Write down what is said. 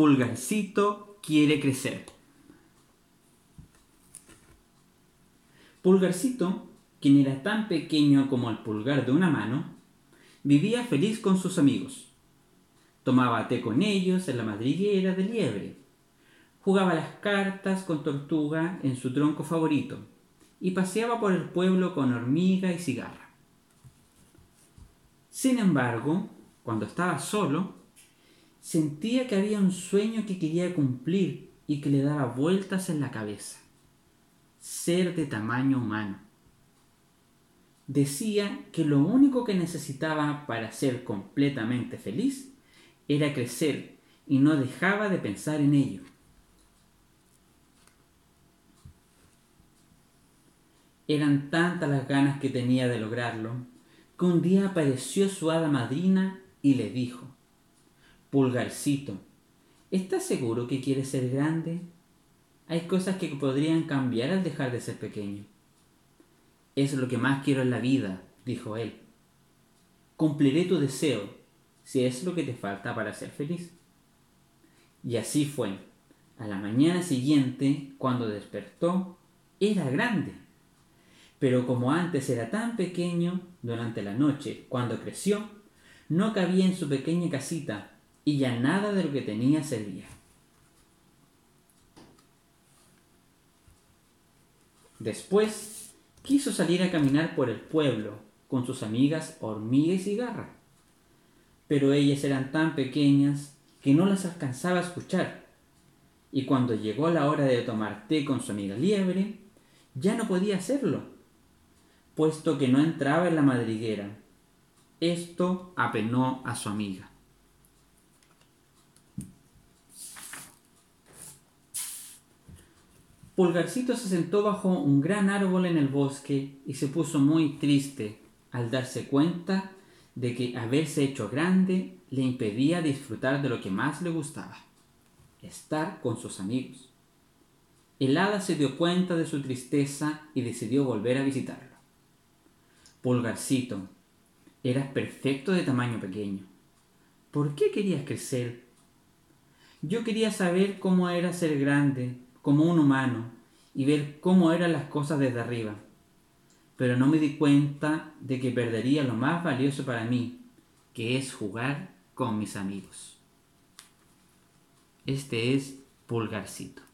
Pulgarcito quiere crecer. Pulgarcito, quien era tan pequeño como el pulgar de una mano, vivía feliz con sus amigos. Tomaba té con ellos en la madriguera de liebre. Jugaba las cartas con tortuga en su tronco favorito y paseaba por el pueblo con hormiga y cigarra. Sin embargo, cuando estaba solo, sentía que había un sueño que quería cumplir y que le daba vueltas en la cabeza. Ser de tamaño humano. Decía que lo único que necesitaba para ser completamente feliz era crecer y no dejaba de pensar en ello. Eran tantas las ganas que tenía de lograrlo, que un día apareció su hada madrina y le dijo, Pulgarcito, ¿estás seguro que quieres ser grande? Hay cosas que podrían cambiar al dejar de ser pequeño. Es lo que más quiero en la vida, dijo él. Cumpliré tu deseo, si es lo que te falta para ser feliz. Y así fue. A la mañana siguiente, cuando despertó, era grande. Pero como antes era tan pequeño, durante la noche, cuando creció, no cabía en su pequeña casita y ya nada de lo que tenía servía. Después quiso salir a caminar por el pueblo con sus amigas hormiga y cigarra, pero ellas eran tan pequeñas que no las alcanzaba a escuchar, y cuando llegó la hora de tomar té con su amiga liebre, ya no podía hacerlo puesto que no entraba en la madriguera. Esto apenó a su amiga. Pulgarcito se sentó bajo un gran árbol en el bosque y se puso muy triste al darse cuenta de que haberse hecho grande le impedía disfrutar de lo que más le gustaba, estar con sus amigos. El hada se dio cuenta de su tristeza y decidió volver a visitarlo. Pulgarcito, eras perfecto de tamaño pequeño. ¿Por qué querías crecer? Yo quería saber cómo era ser grande, como un humano, y ver cómo eran las cosas desde arriba. Pero no me di cuenta de que perdería lo más valioso para mí, que es jugar con mis amigos. Este es Pulgarcito.